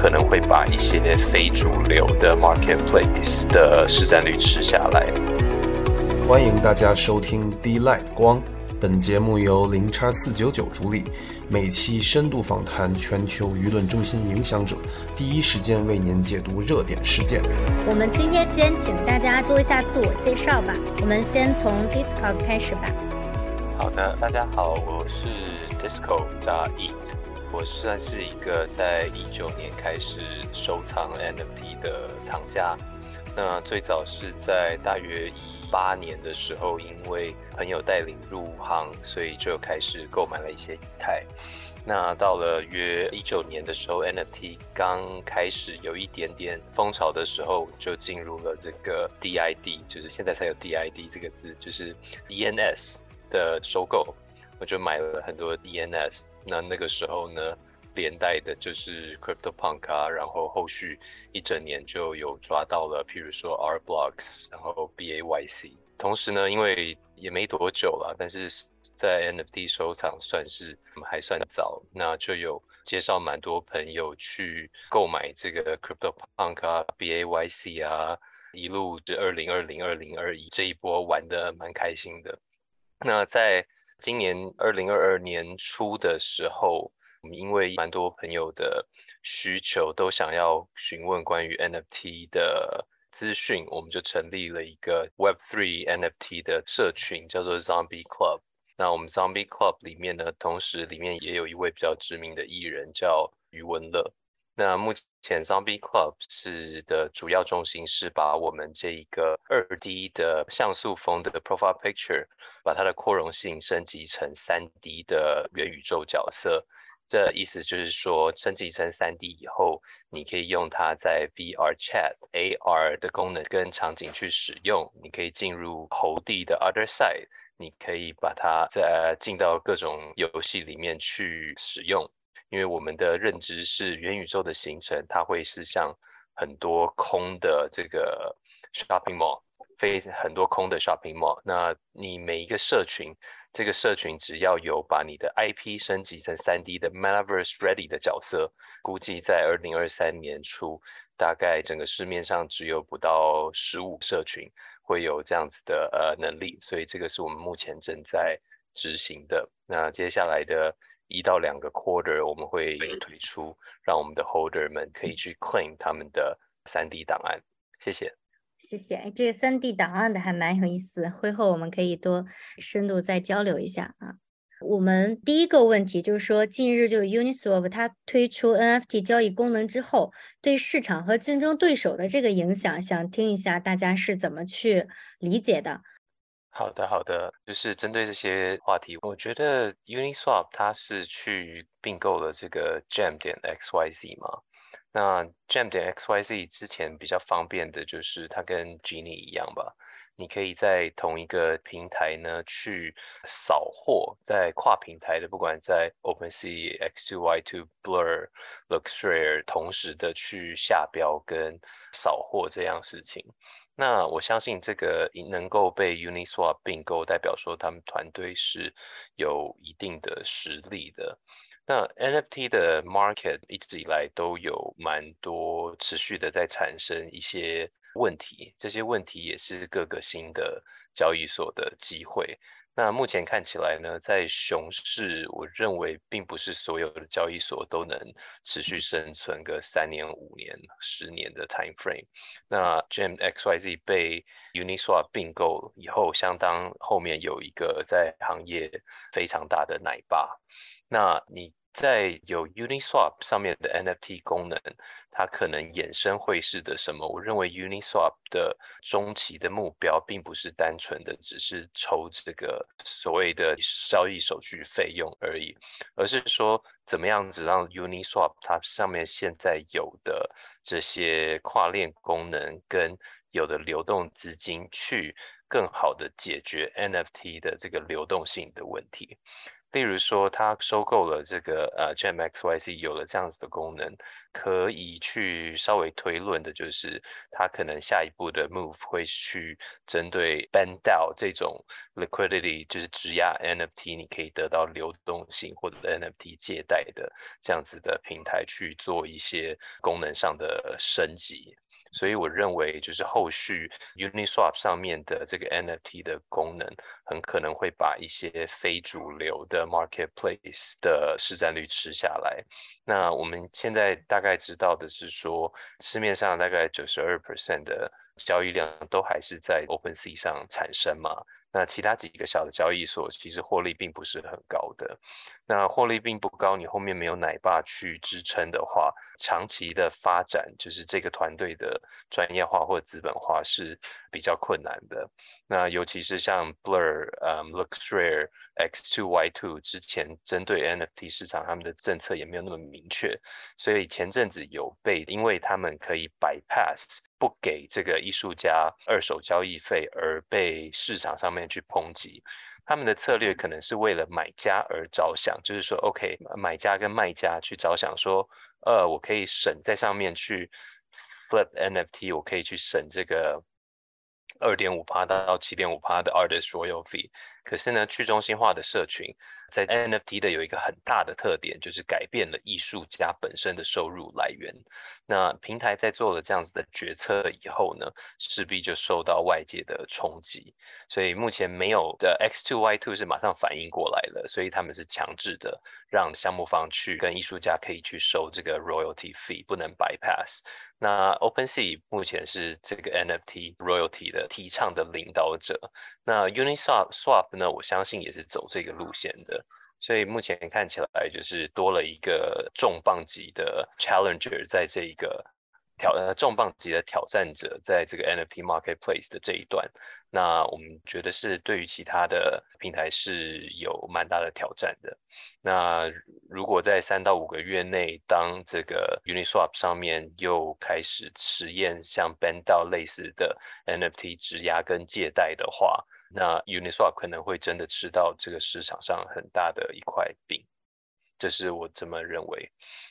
可能会把一些非主流的 marketplace 的市占率吃下来。欢迎大家收听 D Light 光，本节目由零叉四九九主理，每期深度访谈全球舆论中心影响者，第一时间为您解读热点事件。我们今天先请大家做一下自我介绍吧，我们先从 Discord 开始吧。好的，大家好，我是 Disco 加 E，我算是一个在一九年开始收藏 NFT 的藏家。那最早是在大约一。八年的时候，因为朋友带领入行，所以就开始购买了一些以太。那到了约一九年的时候，NFT 刚开始有一点点风潮的时候，就进入了这个 DID，就是现在才有 DID 这个字，就是 ENS 的收购，我就买了很多 ENS。那那个时候呢？连带的就是 Crypto Punk 啊，然后后续一整年就有抓到了，譬如说 R Blocks，然后 B A Y C。同时呢，因为也没多久了，但是在 NFT 收藏算是还算早，那就有介绍蛮多朋友去购买这个 Crypto Punk 啊，B A Y C 啊，一路就二零二零二零二一这一波玩的蛮开心的。那在今年二零二二年初的时候。我们因为蛮多朋友的需求，都想要询问关于 NFT 的资讯，我们就成立了一个 Web3 NFT 的社群，叫做 Zombie Club。那我们 Zombie Club 里面呢，同时里面也有一位比较知名的艺人叫余文乐。那目前 Zombie Club 是的主要重心是把我们这一个二 D 的像素风的 Profile Picture，把它的扩容性升级成三 D 的元宇宙角色。这意思就是说，升级成三 D 以后，你可以用它在 VR Chat AR 的功能跟场景去使用。你可以进入猴地的 Other Side，你可以把它在进到各种游戏里面去使用。因为我们的认知是元宇宙的形成，它会是像很多空的这个 Shopping Mall，非很多空的 Shopping Mall。那你每一个社群。这个社群只要有把你的 IP 升级成 3D 的 Metaverse Ready 的角色，估计在2023年初，大概整个市面上只有不到十五社群会有这样子的呃能力，所以这个是我们目前正在执行的。那接下来的一到两个 Quarter 我们会推出，让我们的 Holder 们可以去 Claim 他们的 3D 档案。谢谢。谢谢，这个三 D 档案的还蛮有意思，会后我们可以多深度再交流一下啊。我们第一个问题就是说，近日就是 Uniswap 它推出 NFT 交易功能之后，对市场和竞争对手的这个影响，想听一下大家是怎么去理解的。好的，好的，就是针对这些话题，我觉得 Uniswap 它是去并购了这个 Gem 点 XYZ 嘛。那 Gem 点 XYZ 之前比较方便的就是它跟 Genie 一样吧，你可以在同一个平台呢去扫货，在跨平台的，不管在 OpenSea、X2、Y2、Blur、Luxrare 同时的去下标跟扫货这样事情。那我相信这个能够被 Uniswap 并购，代表说他们团队是有一定的实力的。那 NFT 的 market 一直以来都有蛮多持续的在产生一些问题，这些问题也是各个新的交易所的机会。那目前看起来呢，在熊市，我认为并不是所有的交易所都能持续生存个三年、五年、十年的 time frame。那 Gem XYZ 被 Uniswap 并购以后，相当后面有一个在行业非常大的奶爸。那你。在有 Uniswap 上面的 NFT 功能，它可能衍生会是的什么？我认为 Uniswap 的中期的目标并不是单纯的只是抽这个所谓的交易手续费用而已，而是说怎么样子让 Uniswap 它上面现在有的这些跨链功能跟有的流动资金去更好的解决 NFT 的这个流动性的问题。例如说，它收购了这个呃 Gem X Y C，有了这样子的功能，可以去稍微推论的就是，它可能下一步的 move 会去针对 Band DAO 这种 liquidity，就是质押 NFT，你可以得到流动性或者 NFT 借贷的这样子的平台去做一些功能上的升级。所以我认为，就是后续 Uniswap 上面的这个 NFT 的功能，很可能会把一些非主流的 marketplace 的市占率吃下来。那我们现在大概知道的是说，市面上大概九十二 percent 的交易量都还是在 OpenSea 上产生嘛。那其他几个小的交易所其实获利并不是很高的，那获利并不高，你后面没有奶爸去支撑的话，长期的发展就是这个团队的专业化或资本化是比较困难的。那尤其是像 Blur、嗯 Luxrare、X2Y2 之前针对 NFT 市场，他们的政策也没有那么明确，所以前阵子有被因为他们可以 bypass 不给这个艺术家二手交易费而被市场上面去抨击。他们的策略可能是为了买家而着想，就是说 OK 买家跟卖家去着想说，呃，我可以省在上面去 flip NFT，我可以去省这个。二点五趴到七点五趴的 artist royalty，可是呢，去中心化的社群在 NFT 的有一个很大的特点，就是改变了艺术家本身的收入来源。那平台在做了这样子的决策以后呢，势必就受到外界的冲击。所以目前没有的 X2Y2 是马上反应过来了，所以他们是强制的让项目方去跟艺术家可以去收这个 royalty fee，不能 bypass。那 OpenSea 目前是这个 NFT royalty 的提倡的领导者。那 Uniswap Swap 那？我相信也是走这个路线的。所以目前看起来就是多了一个重磅级的 challenger 在这一个。挑呃重磅级的挑战者在这个 NFT marketplace 的这一段，那我们觉得是对于其他的平台是有蛮大的挑战的。那如果在三到五个月内，当这个 Uniswap 上面又开始实验像 Band 类似的 NFT 质押跟借贷的话，那 Uniswap 可能会真的吃到这个市场上很大的一块饼，这是我这么认为。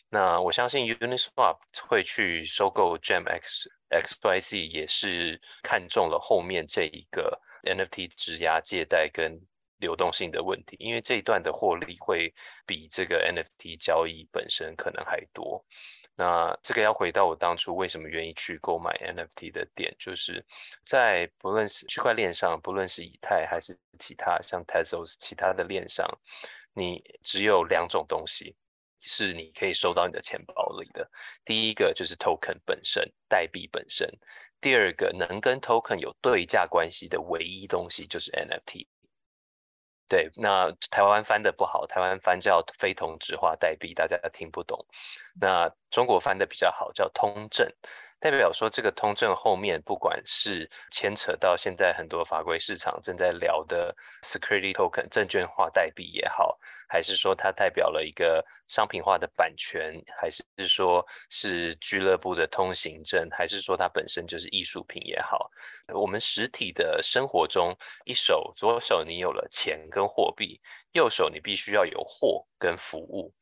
那我相信 Uniswap 会去收购 GemX XYZ，也是看中了后面这一个 NFT 质押借贷跟流动性的问题，因为这一段的获利会比这个 NFT 交易本身可能还多。那这个要回到我当初为什么愿意去购买 NFT 的点，就是在不论是区块链上，不论是以太还是其他像 Tezos 其他的链上，你只有两种东西。是你可以收到你的钱包里的。第一个就是 token 本身，代币本身；第二个能跟 token 有对价关系的唯一东西就是 NFT。对，那台湾翻的不好，台湾翻叫非同质化代币，大家听不懂。那中国翻的比较好，叫通证。代表说，这个通证后面，不管是牵扯到现在很多法规市场正在聊的 security token 证券化代币也好，还是说它代表了一个商品化的版权，还是说是俱乐部的通行证，还是说它本身就是艺术品也好，我们实体的生活中，一手左手你有了钱跟货币，右手你必须要有货跟服务。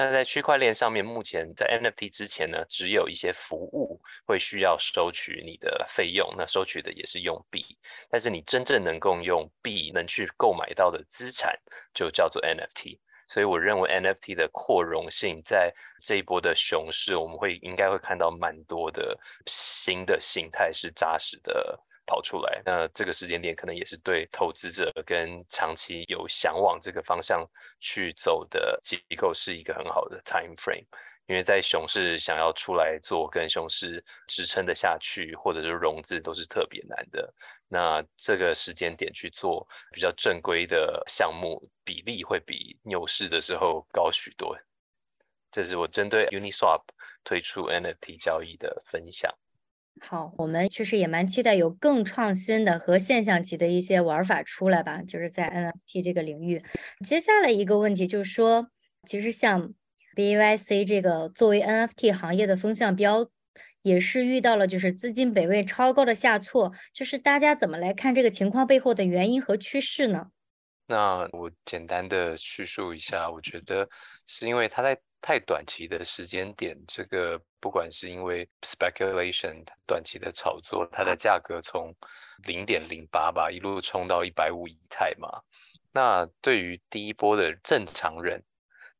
那在区块链上面，目前在 NFT 之前呢，只有一些服务会需要收取你的费用，那收取的也是用币，但是你真正能够用币能去购买到的资产，就叫做 NFT。所以我认为 NFT 的扩容性在这一波的熊市，我们会应该会看到蛮多的新的形态是扎实的。跑出来，那这个时间点可能也是对投资者跟长期有想往这个方向去走的机构是一个很好的 time frame，因为在熊市想要出来做跟熊市支撑的下去，或者是融资都是特别难的。那这个时间点去做比较正规的项目，比例会比牛市的时候高许多。这是我针对 Uniswap 推出 NFT 交易的分享。好，我们确实也蛮期待有更创新的和现象级的一些玩法出来吧，就是在 NFT 这个领域。接下来一个问题就是说，其实像 BYC 这个作为 NFT 行业的风向标，也是遇到了就是资金北位超高的下挫，就是大家怎么来看这个情况背后的原因和趋势呢？那我简单的叙述一下，我觉得是因为它在太短期的时间点，这个不管是因为 speculation 短期的炒作，它的价格从零点零八吧一路冲到一百五以太嘛。那对于第一波的正常人，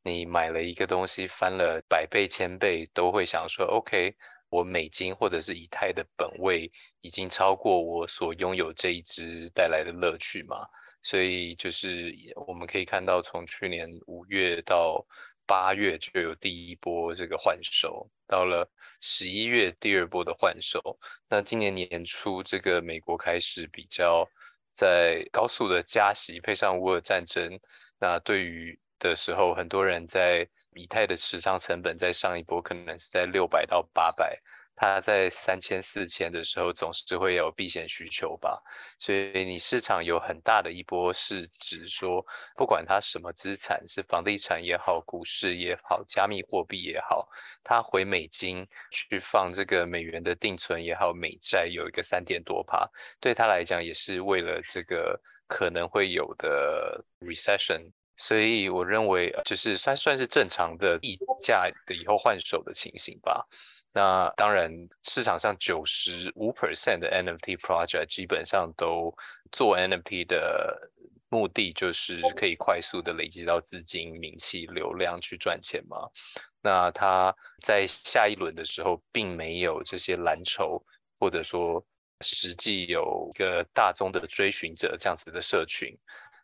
你买了一个东西翻了百倍千倍，都会想说，OK，我美金或者是以太的本位已经超过我所拥有这一只带来的乐趣嘛。所以就是我们可以看到，从去年五月到八月就有第一波这个换手，到了十一月第二波的换手。那今年年初这个美国开始比较在高速的加息，配上乌俄战争，那对于的时候，很多人在以太的持仓成本在上一波可能是在六百到八百。它在三千四千的时候，总是会有避险需求吧，所以你市场有很大的一波，是指说，不管它什么资产，是房地产也好，股市也好，加密货币也好，它回美金去放这个美元的定存也好，美债有一个三点多趴，对他来讲也是为了这个可能会有的 recession，所以我认为就是算算是正常的溢价的以后换手的情形吧。那当然，市场上九十五 percent 的 NFT project 基本上都做 NFT 的目的就是可以快速的累积到资金、名气、流量去赚钱嘛。那他在下一轮的时候，并没有这些蓝筹，或者说实际有一个大宗的追寻者这样子的社群，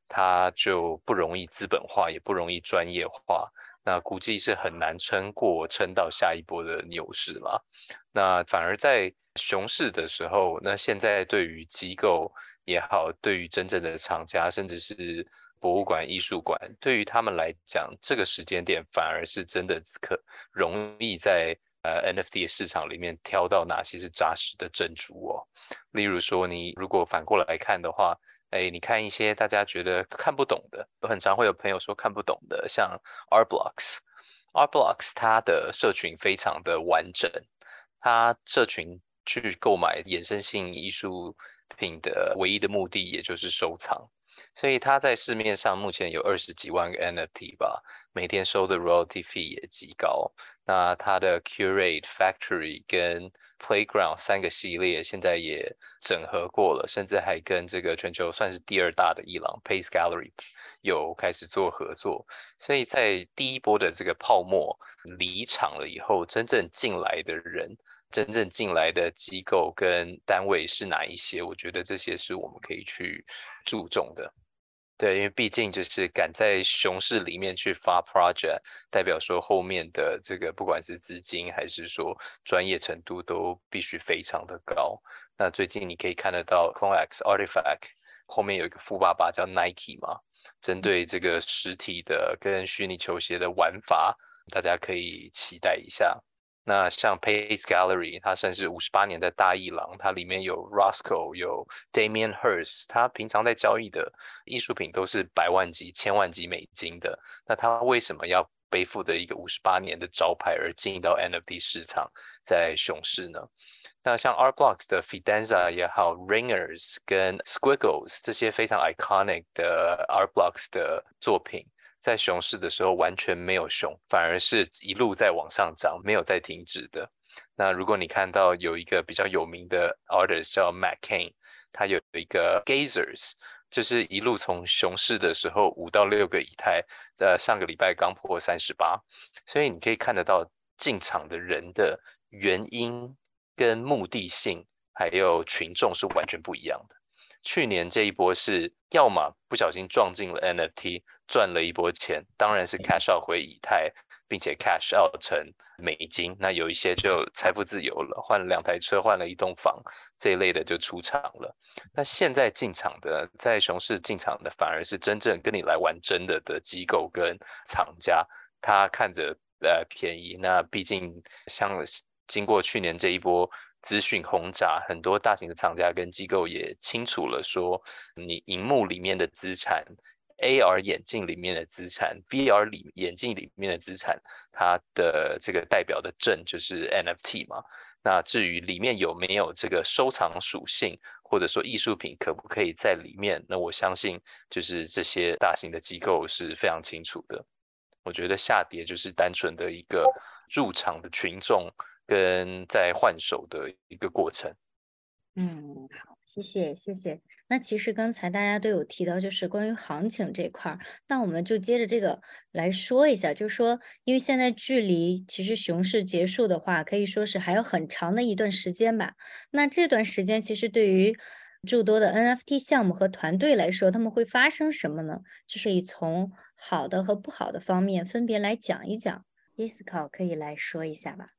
他就不容易资本化，也不容易专业化。那估计是很难撑过撑到下一波的牛市了。那反而在熊市的时候，那现在对于机构也好，对于真正的厂家，甚至是博物馆、艺术馆，对于他们来讲，这个时间点反而是真的可容易在呃 NFT 的市场里面挑到哪些是扎实的珍珠哦。例如说，你如果反过来看的话。哎，你看一些大家觉得看不懂的，有很常会有朋友说看不懂的，像 R Blocks。R Blocks 它的社群非常的完整，它社群去购买衍生性艺术品的唯一的目的也就是收藏，所以它在市面上目前有二十几万个 NFT 吧，每天收的 royalty fee 也极高。那它的 Curate Factory 跟 Playground 三个系列现在也整合过了，甚至还跟这个全球算是第二大的伊朗 Pace Gallery 有开始做合作。所以在第一波的这个泡沫离场了以后，真正进来的人、真正进来的机构跟单位是哪一些？我觉得这些是我们可以去注重的。对，因为毕竟就是敢在熊市里面去发 project，代表说后面的这个不管是资金还是说专业程度都必须非常的高。那最近你可以看得到 c o n e x Artifact 后面有一个富爸爸叫 Nike 嘛，针对这个实体的跟虚拟球鞋的玩法，大家可以期待一下。那像 Pace Gallery，它算是五十八年的大艺廊，它里面有 Roscoe，有 Damian Hirst，他平常在交易的艺术品都是百万级、千万级美金的。那他为什么要背负的一个五十八年的招牌而进到 NFT 市场，在熊市呢？那像 Art Blocks 的 Fidenza 也好，Ringers 跟 Squiggles 这些非常 iconic 的 Art Blocks 的作品。在熊市的时候完全没有熊，反而是一路在往上涨，没有在停止的。那如果你看到有一个比较有名的 artist 叫 Matt Kane，他有一个 Gazers，就是一路从熊市的时候五到六个以太，在上个礼拜刚破三十八，所以你可以看得到进场的人的原因跟目的性，还有群众是完全不一样的。去年这一波是要么不小心撞进了 NFT。赚了一波钱，当然是 cash out 回以太，并且 cash out 成美金。那有一些就财富自由了，换了两台车，换了一栋房这一类的就出场了。那现在进场的，在熊市进场的，反而是真正跟你来玩真的的机构跟厂家，他看着呃便宜。那毕竟像经过去年这一波资讯轰炸，很多大型的厂家跟机构也清楚了说，你荧幕里面的资产。AR 眼镜里面的资产，VR 里眼镜里面的资产，它的这个代表的证就是 NFT 嘛。那至于里面有没有这个收藏属性，或者说艺术品可不可以在里面，那我相信就是这些大型的机构是非常清楚的。我觉得下跌就是单纯的一个入场的群众跟在换手的一个过程。嗯，好，谢谢，谢谢。那其实刚才大家都有提到，就是关于行情这块儿，那我们就接着这个来说一下，就是说，因为现在距离其实熊市结束的话，可以说是还有很长的一段时间吧。那这段时间其实对于诸多的 NFT 项目和团队来说，他们会发生什么呢？就是以从好的和不好的方面分别来讲一讲。伊斯考可以来说一下吧。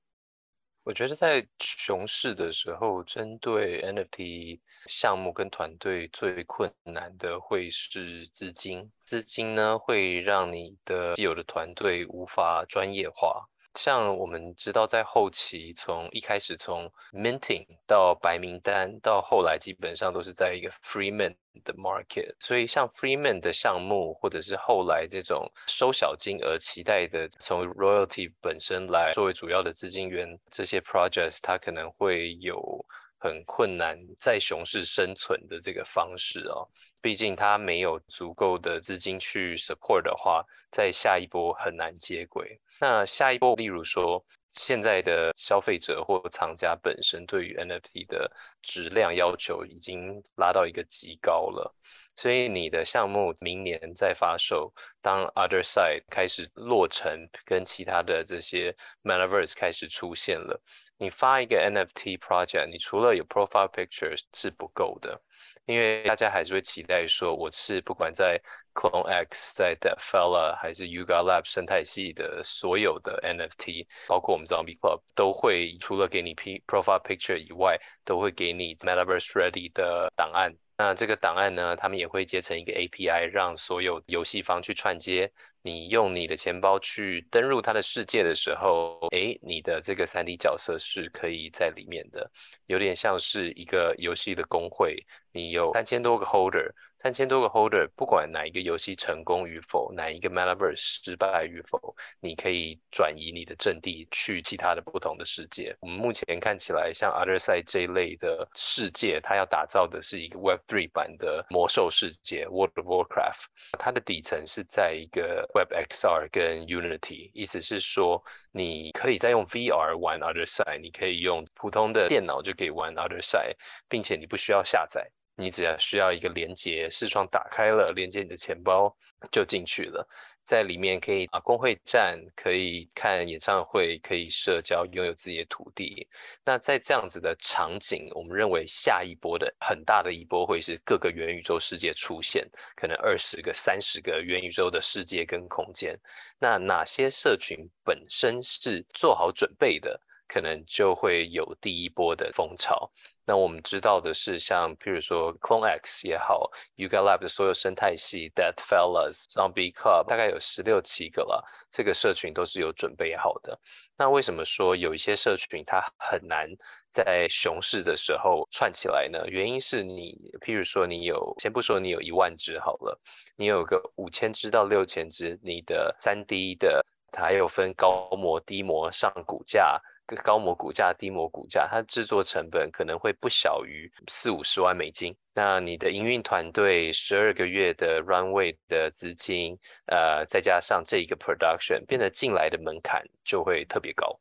我觉得在熊市的时候，针对 NFT 项目跟团队最困难的会是资金。资金呢，会让你的既有的团队无法专业化。像我们知道，在后期从一开始从 minting 到白名单，到后来基本上都是在一个 free mint 的 market。所以像 free mint 的项目，或者是后来这种收小金额期待的从 royalty 本身来作为主要的资金源，这些 projects 它可能会有很困难在熊市生存的这个方式哦。毕竟它没有足够的资金去 support 的话，在下一波很难接轨。那下一步，例如说，现在的消费者或藏家本身对于 NFT 的质量要求已经拉到一个极高了，所以你的项目明年再发售，当 Other Side 开始落成，跟其他的这些 Metaverse 开始出现了，你发一个 NFT project，你除了有 Profile picture 是不够的。因为大家还是会期待说，我是不管在 Clone X、在 d e f e l l a 还是 Yuga Lab 生态系的所有的 NFT，包括我们 Zombie Club，都会除了给你 P Profile Picture 以外，都会给你 Metaverse Ready 的档案。那这个档案呢，他们也会接成一个 API，让所有游戏方去串接。你用你的钱包去登入它的世界的时候，诶，你的这个三 D 角色是可以在里面的，有点像是一个游戏的工会。你有三千多个 holder，三千多个 holder，不管哪一个游戏成功与否，哪一个 metaverse 失败与否，你可以转移你的阵地去其他的不同的世界。我们目前看起来，像 Other Side 这一类的世界，它要打造的是一个 Web3 版的魔兽世界 World of Warcraft，它的底层是在一个 Web XR 跟 Unity，意思是说，你可以再用 VR 玩 Other Side，你可以用普通的电脑就可以玩 Other Side，并且你不需要下载。你只要需要一个连接，视窗打开了，连接你的钱包就进去了，在里面可以啊工会战，可以看演唱会，可以社交，拥有自己的土地。那在这样子的场景，我们认为下一波的很大的一波会是各个元宇宙世界出现，可能二十个、三十个元宇宙的世界跟空间。那哪些社群本身是做好准备的，可能就会有第一波的风潮。那我们知道的是，像譬如说 Clone X 也好，Yuga Lab 的所有生态系，Dead Fellas、Zombie Club 大概有十六七个了，这个社群都是有准备好的。那为什么说有一些社群它很难在熊市的时候串起来呢？原因是你譬如说你有，先不说你有一万只好了，你有个五千只到六千只，你的三 D 的，它还有分高模、低模、上骨架。高模股价、低模股价，它制作成本可能会不小于四五十万美金。那你的营运团队十二个月的 runway 的资金，呃，再加上这一个 production，变得进来的门槛就会特别高。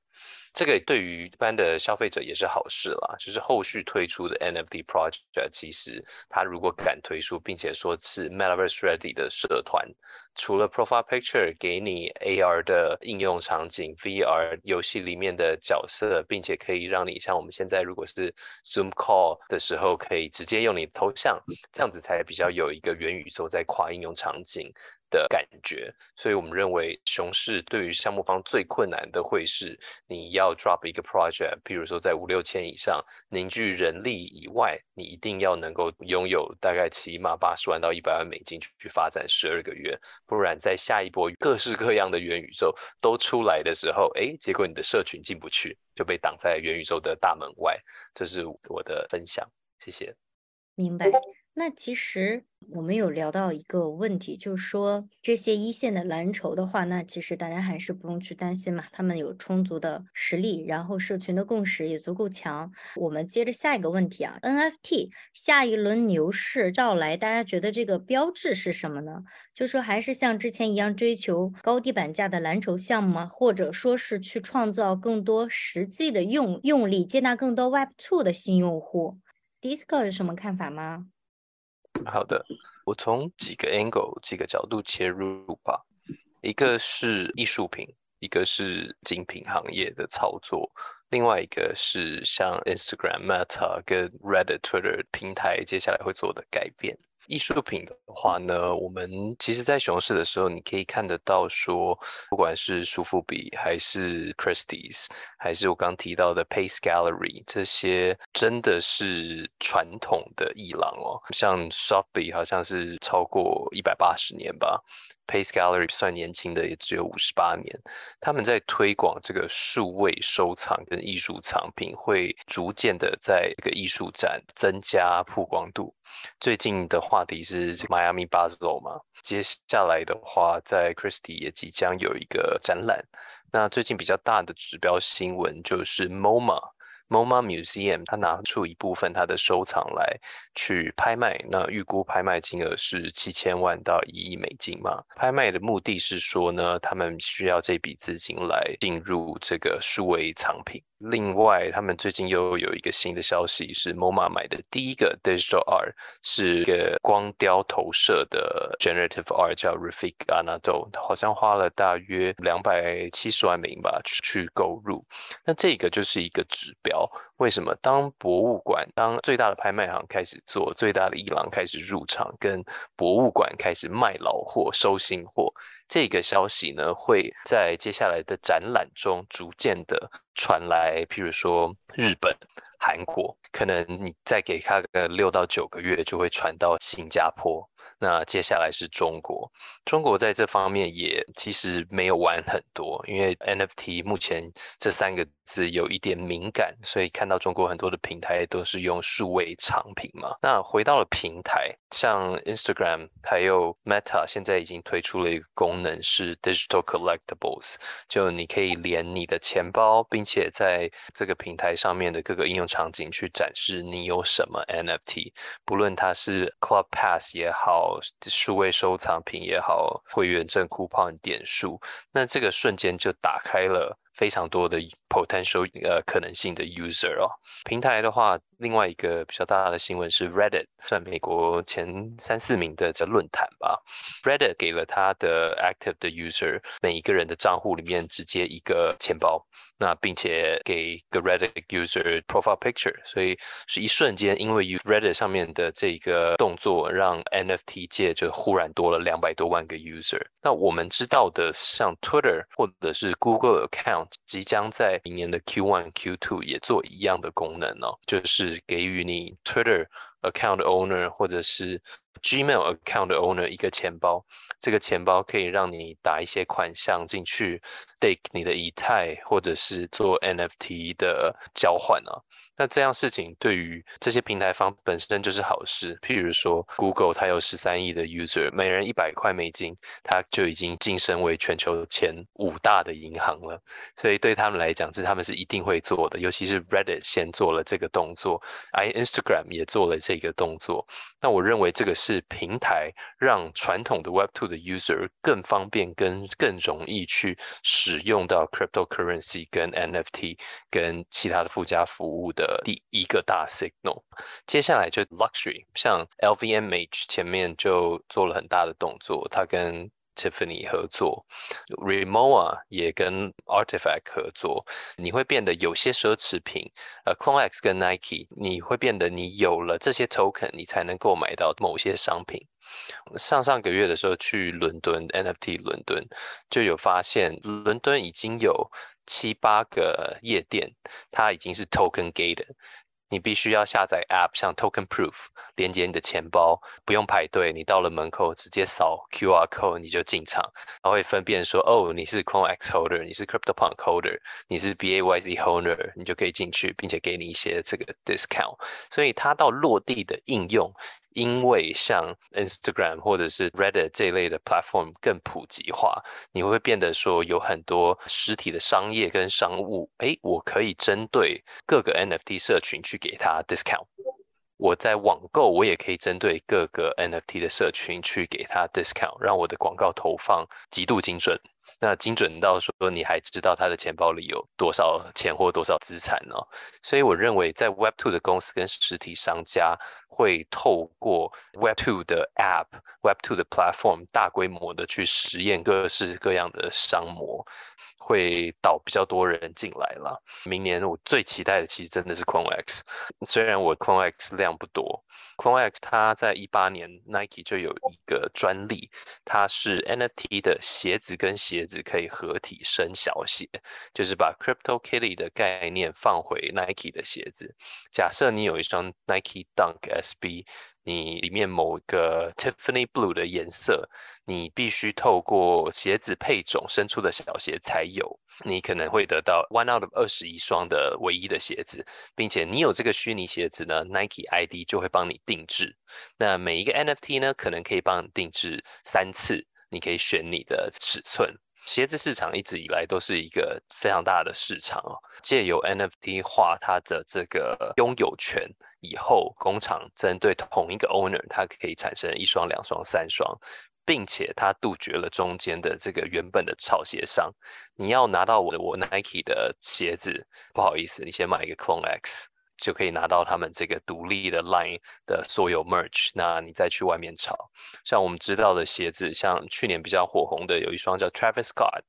这个对于一般的消费者也是好事啦，就是后续推出的 NFT project，其实它如果敢推出，并且说是 Metaverse Ready 的社团，除了 Profile Picture 给你 AR 的应用场景，VR 游戏里面的角色，并且可以让你像我们现在如果是 Zoom Call 的时候，可以直接用你的头像，这样子才比较有一个元宇宙在跨应用场景。的感觉，所以我们认为熊市对于项目方最困难的会是你要 drop 一个 project，比如说在五六千以上凝聚人力以外，你一定要能够拥有大概起码八十万到一百万美金去去发展十二个月，不然在下一波各式各样的元宇宙都出来的时候，哎，结果你的社群进不去，就被挡在元宇宙的大门外。这是我的分享，谢谢。明白。那其实我们有聊到一个问题，就是说这些一线的蓝筹的话，那其实大家还是不用去担心嘛，他们有充足的实力，然后社群的共识也足够强。我们接着下一个问题啊，NFT 下一轮牛市到来，大家觉得这个标志是什么呢？就说还是像之前一样追求高低板价的蓝筹项目吗？或者说是去创造更多实际的用用力，接纳更多 Web2 的新用户？Disco 有什么看法吗？好的，我从几个 angle 几个角度切入吧。一个是艺术品，一个是精品行业的操作，另外一个是像 Instagram、Meta 跟 Reddit、Twitter 平台接下来会做的改变。艺术品的话呢，我们其实在熊市的时候，你可以看得到说，不管是苏富比还是 Christie's，还是我刚提到的 Pace Gallery，这些真的是传统的艺廊哦。像 Sotheby 好像是超过一百八十年吧，Pace Gallery 算年轻的也只有五十八年。他们在推广这个数位收藏跟艺术藏品，会逐渐的在这个艺术展增加曝光度。最近的话题是 Miami Basel 嘛，接下来的话，在 Christie 也即将有一个展览。那最近比较大的指标新闻就是 MoMA。MoMA Museum，他拿出一部分他的收藏来去拍卖，那预估拍卖金额是七千万到一亿美金嘛。拍卖的目的是说呢，他们需要这笔资金来进入这个数位藏品。另外，他们最近又有一个新的消息，是 MoMA 买的第一个 Digital Art 是一个光雕投射的 Generative Art，叫 Rafik Anadol，好像花了大约两百七十万美金吧去购入。那这个就是一个指标。为什么当博物馆、当最大的拍卖行开始做、最大的一廊开始入场，跟博物馆开始卖老货、收新货，这个消息呢，会在接下来的展览中逐渐的传来。譬如说日本、韩国，可能你再给他个六到九个月，就会传到新加坡。那接下来是中国，中国在这方面也其实没有玩很多，因为 NFT 目前这三个字有一点敏感，所以看到中国很多的平台都是用数位藏品嘛。那回到了平台，像 Instagram 还有 Meta 现在已经推出了一个功能是 Digital Collectibles，就你可以连你的钱包，并且在这个平台上面的各个应用场景去展示你有什么 NFT，不论它是 Club Pass 也好。数位收藏品也好，会员证、coupon 点数，那这个瞬间就打开了非常多的 potential 呃可能性的 user 哦。平台的话，另外一个比较大的新闻是 Reddit，算美国前三四名的这论坛吧。Reddit 给了他的 active 的 user 每一个人的账户里面直接一个钱包。那并且给个 Reddit user profile picture，所以是一瞬间，因为 Reddit 上面的这个动作，让 NFT 界就忽然多了两百多万个 user。那我们知道的，像 Twitter 或者是 Google account，即将在明年的 Q1、Q2 也做一样的功能哦，就是给予你 Twitter account owner 或者是 Gmail account owner 一个钱包。这个钱包可以让你打一些款项进去，stake 你的以太，或者是做 NFT 的交换啊。那这样事情对于这些平台方本身就是好事。譬如说，Google 它有十三亿的 user，每人一百块美金，它就已经晋升为全球前五大的银行了。所以对他们来讲，是他们是一定会做的。尤其是 Reddit 先做了这个动作，i Instagram 也做了这个动作。那我认为这个是平台让传统的 Web2 的 user 更方便、跟更容易去使用到 cryptocurrency 跟 NFT 跟其他的附加服务的。呃第一个大 signal，接下来就 luxury，像 LVMH 前面就做了很大的动作，它跟 Tiffany 合作，Rimowa 也跟 Artifact 合作，你会变得有些奢侈品，呃，CloneX 跟 Nike，你会变得你有了这些 token，你才能购买到某些商品。上上个月的时候去伦敦 NFT 伦敦，就有发现伦敦已经有。七八个夜店，它已经是 token gated，你必须要下载 app，像 Token Proof，连接你的钱包，不用排队，你到了门口直接扫 QR code 你就进场，它会分辨说，哦，你是 Clone X holder，你是 CryptoPunk holder，你是 BAYZ holder，你就可以进去，并且给你一些这个 discount，所以它到落地的应用。因为像 Instagram 或者是 Reddit 这一类的 platform 更普及化，你会变得说有很多实体的商业跟商务，哎，我可以针对各个 NFT 社群去给他 discount。我在网购，我也可以针对各个 NFT 的社群去给他 discount，让我的广告投放极度精准。那精准到说你还知道他的钱包里有多少钱或多少资产呢？所以我认为在 Web Two 的公司跟实体商家会透过 Web Two 的 App、Web Two 的 Platform 大规模的去实验各式各样的商模。会导比较多人进来了。明年我最期待的其实真的是 Clone X，虽然我 Clone X 量不多，Clone X 它在一八年 Nike 就有一个专利，它是 NFT 的鞋子跟鞋子可以合体生小鞋，就是把 Crypto Kitty 的概念放回 Nike 的鞋子。假设你有一双 Nike Dunk SB。你里面某个 Tiffany Blue 的颜色，你必须透过鞋子配种生出的小鞋才有。你可能会得到 one out of 二十一双的唯一的鞋子，并且你有这个虚拟鞋子呢，Nike ID 就会帮你定制。那每一个 NFT 呢，可能可以帮你定制三次，你可以选你的尺寸。鞋子市场一直以来都是一个非常大的市场哦。借由 NFT 化它的这个拥有权以后，工厂针对同一个 owner，它可以产生一双、两双、三双，并且它杜绝了中间的这个原本的炒鞋商。你要拿到我的我 Nike 的鞋子，不好意思，你先买一个 Clone X。就可以拿到他们这个独立的 line 的所有 merch，那你再去外面炒。像我们知道的鞋子，像去年比较火红的有一双叫 Travis Scott，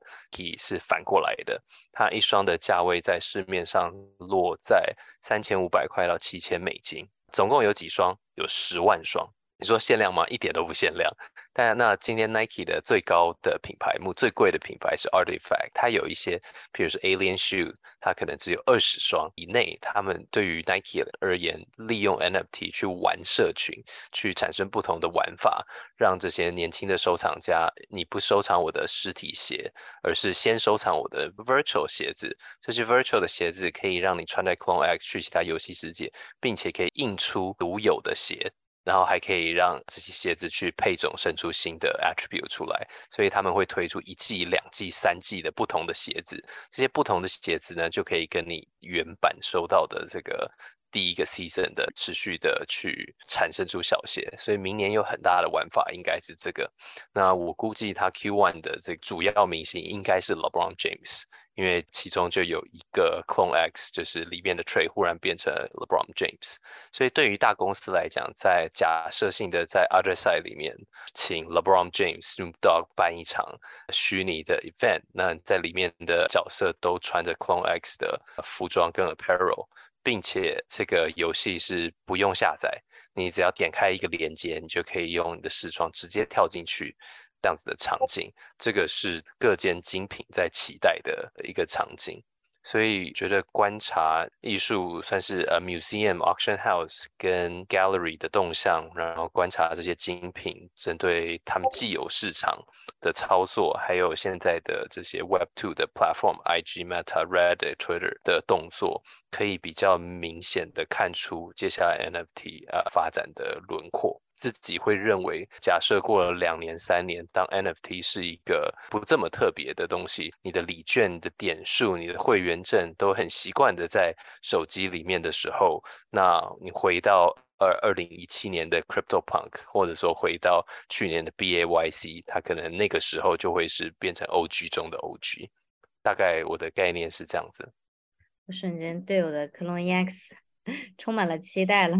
是反过来的，它一双的价位在市面上落在三千五百块到七千美金，总共有几双？有十万双。你说限量吗？一点都不限量。但那今天 Nike 的最高的品牌目最贵的品牌是 Artifact，它有一些，譬如说 Alien Shoe，它可能只有二十双以内。他们对于 Nike 而言，利用 NFT 去玩社群，去产生不同的玩法，让这些年轻的收藏家，你不收藏我的实体鞋，而是先收藏我的 Virtual 鞋子。这些 Virtual 的鞋子可以让你穿在 Clone X 去其他游戏世界，并且可以印出独有的鞋。然后还可以让这些鞋子去配种生出新的 attribute 出来，所以他们会推出一季、两季、三季的不同的鞋子。这些不同的鞋子呢，就可以跟你原版收到的这个第一个 season 的持续的去产生出小鞋。所以明年有很大的玩法应该是这个。那我估计他 Q1 的这主要明星应该是 LeBron James。因为其中就有一个 Clone X，就是里面的 Tray 忽然变成 LeBron James，所以对于大公司来讲，在假设性的在 Other Side 里面，请 LeBron James、Snoop Dogg 办一场虚拟的 event，那在里面的角色都穿着 Clone X 的服装跟 apparel，并且这个游戏是不用下载，你只要点开一个连接，你就可以用你的视窗直接跳进去。这样子的场景，这个是各件精品在期待的一个场景，所以觉得观察艺术算是呃 museum auction house 跟 gallery 的动向，然后观察这些精品针对他们既有市场的操作，还有现在的这些 web two 的 platform IG Meta Reddit Twitter 的动作，可以比较明显的看出接下来 NFT 呃发展的轮廓。自己会认为，假设过了两年、三年，当 NFT 是一个不这么特别的东西，你的礼券的点数、你的会员证都很习惯的在手机里面的时候，那你回到二二零一七年的 Crypto Punk，或者说回到去年的 BAYC，它可能那个时候就会是变成 OG 中的 OG。大概我的概念是这样子。我瞬间对我的 Clone X 充满了期待了。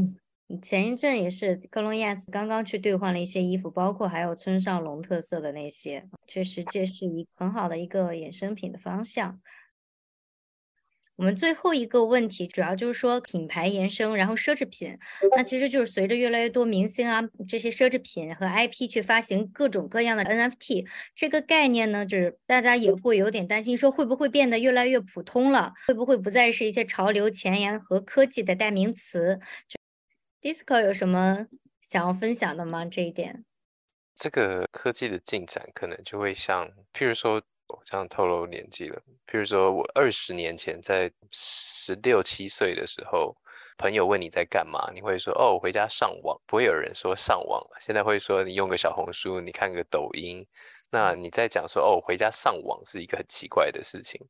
前一阵也是克隆 yes 刚刚去兑换了一些衣服，包括还有村上龙特色的那些，确实这是一很好的一个衍生品的方向。我们最后一个问题主要就是说品牌延伸，然后奢侈品，那其实就是随着越来越多明星啊这些奢侈品和 IP 去发行各种各样的 NFT，这个概念呢，就是大家也会有点担心，说会不会变得越来越普通了，会不会不再是一些潮流前沿和科技的代名词？Disco 有什么想要分享的吗？这一点，这个科技的进展可能就会像，譬如说，我这样透露年纪了。譬如说我二十年前在十六七岁的时候，朋友问你在干嘛，你会说哦，我回家上网，不会有人说上网了。现在会说你用个小红书，你看个抖音，那你在讲说哦，回家上网是一个很奇怪的事情。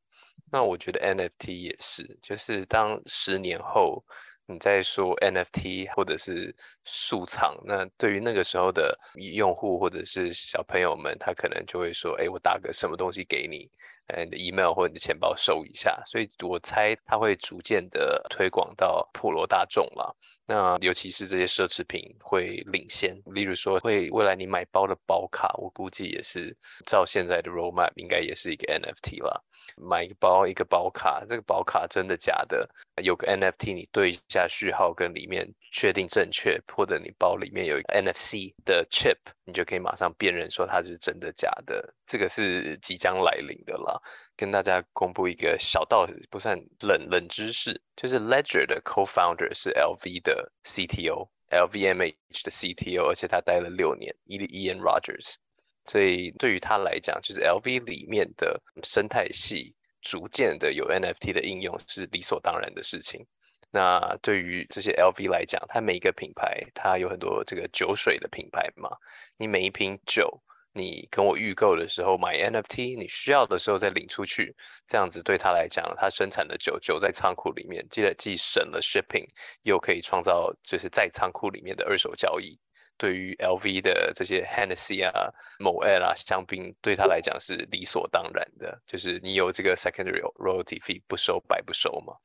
那我觉得 NFT 也是，就是当十年后。你在说 NFT 或者是数藏，那对于那个时候的用户或者是小朋友们，他可能就会说：“哎，我打个什么东西给你，呃，你的 email 或者你的钱包收一下。”所以我猜他会逐渐的推广到普罗大众了。那尤其是这些奢侈品会领先，例如说会未来你买包的包卡，我估计也是照现在的 roadmap，应该也是一个 NFT 了。买一个包，一个保卡，这个保卡真的假的？有个 NFT，你对一下序号跟里面确定正确，或者你包里面有一个 NFC 的 chip，你就可以马上辨认说它是真的假的。这个是即将来临的了。跟大家公布一个小道不算冷冷知识，就是 Ledger 的 co-founder 是 LV 的 CTO，LVMH 的 CTO，而且他待了六年，Ian Rogers。所以对于他来讲，就是 LV 里面的生态系逐渐的有 NFT 的应用是理所当然的事情。那对于这些 LV 来讲，它每一个品牌，它有很多这个酒水的品牌嘛，你每一瓶酒，你跟我预购的时候买 NFT，你需要的时候再领出去，这样子对他来讲，他生产的酒酒在仓库里面，既既省了 shipping，又可以创造就是在仓库里面的二手交易。对于 LV 的这些 Hennessy 啊、某 L 啊香槟，对他来讲是理所当然的，就是你有这个 secondary royalty fee 不收白不收嘛。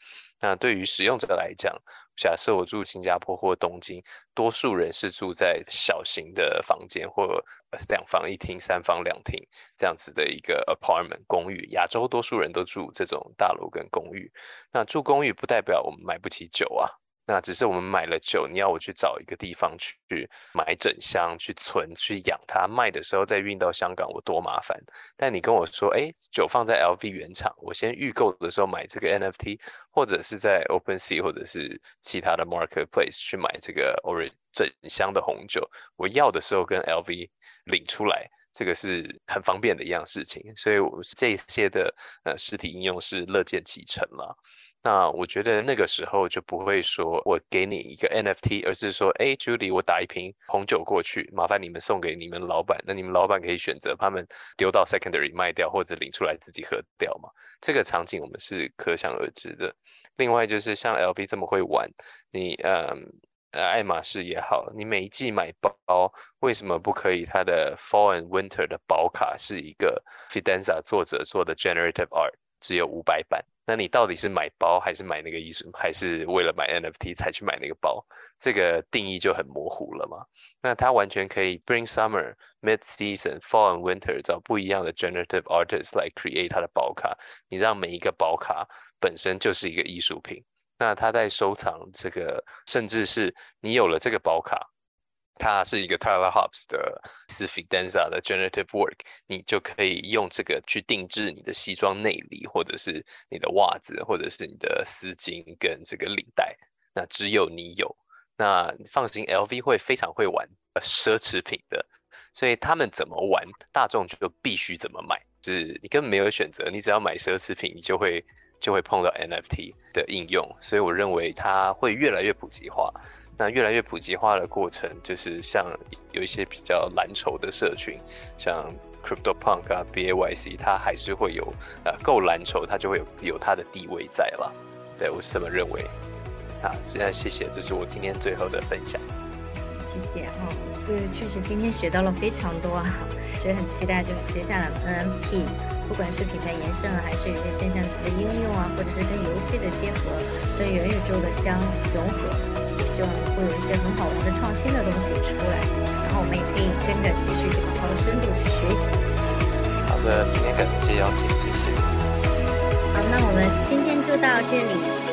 那对于使用者来讲，假设我住新加坡或东京，多数人是住在小型的房间或两房一厅、三房两厅这样子的一个 apartment 公寓。亚洲多数人都住这种大楼跟公寓。那住公寓不代表我们买不起酒啊。那只是我们买了酒，你要我去找一个地方去买整箱去存去养它，卖的时候再运到香港，我多麻烦。但你跟我说，哎，酒放在 LV 原厂，我先预购的时候买这个 NFT，或者是在 OpenSea 或者是其他的 Marketplace 去买这个 oren 整箱的红酒，我要的时候跟 LV 领出来，这个是很方便的一样事情。所以这一些的呃实体应用是乐见其成了。那我觉得那个时候就不会说我给你一个 NFT，而是说，哎，Judy，我打一瓶红酒过去，麻烦你们送给你们老板，那你们老板可以选择他们丢到 secondary 卖掉，或者领出来自己喝掉嘛。这个场景我们是可想而知的。另外就是像 LV 这么会玩，你嗯，爱马仕也好，你每一季买包，为什么不可以？它的 Fall and Winter 的包卡是一个 Fidenza 作者做的 Generative Art，只有五百版。那你到底是买包还是买那个艺术，还是为了买 NFT 才去买那个包？这个定义就很模糊了嘛。那它完全可以 bring summer, mid season, fall and winter 找不一样的 generative artists 来 create 它的包卡。你让每一个包卡本身就是一个艺术品。那他在收藏这个，甚至是你有了这个包卡。它是一个 Tyler Hobbs 的 s p h i d e n z a 的 Generative Work，你就可以用这个去定制你的西装内里，或者是你的袜子，或者是你的丝巾跟这个领带。那只有你有，那放心，LV 会非常会玩奢侈品的，所以他们怎么玩，大众就必须怎么买，是你根本没有选择，你只要买奢侈品，你就会就会碰到 NFT 的应用，所以我认为它会越来越普及化。那越来越普及化的过程，就是像有一些比较蓝筹的社群，像 Crypto Punk 啊、BAYC，它还是会有呃够蓝筹，它就会有有它的地位在了。对我是这么认为。好，现在谢谢，这是我今天最后的分享。谢谢哦，对，确实今天学到了非常多啊，所以很期待就是接下来的 NFT，不管是品牌延伸啊，还是有一些现象级的应用啊，或者是跟游戏的结合，跟元宇宙的相融合。希望会有一些很好玩的创新的东西出来，然后我们也可以跟着继续去好好的深度去学习。好的，今天感谢邀请，谢谢。好，那我们今天就到这里。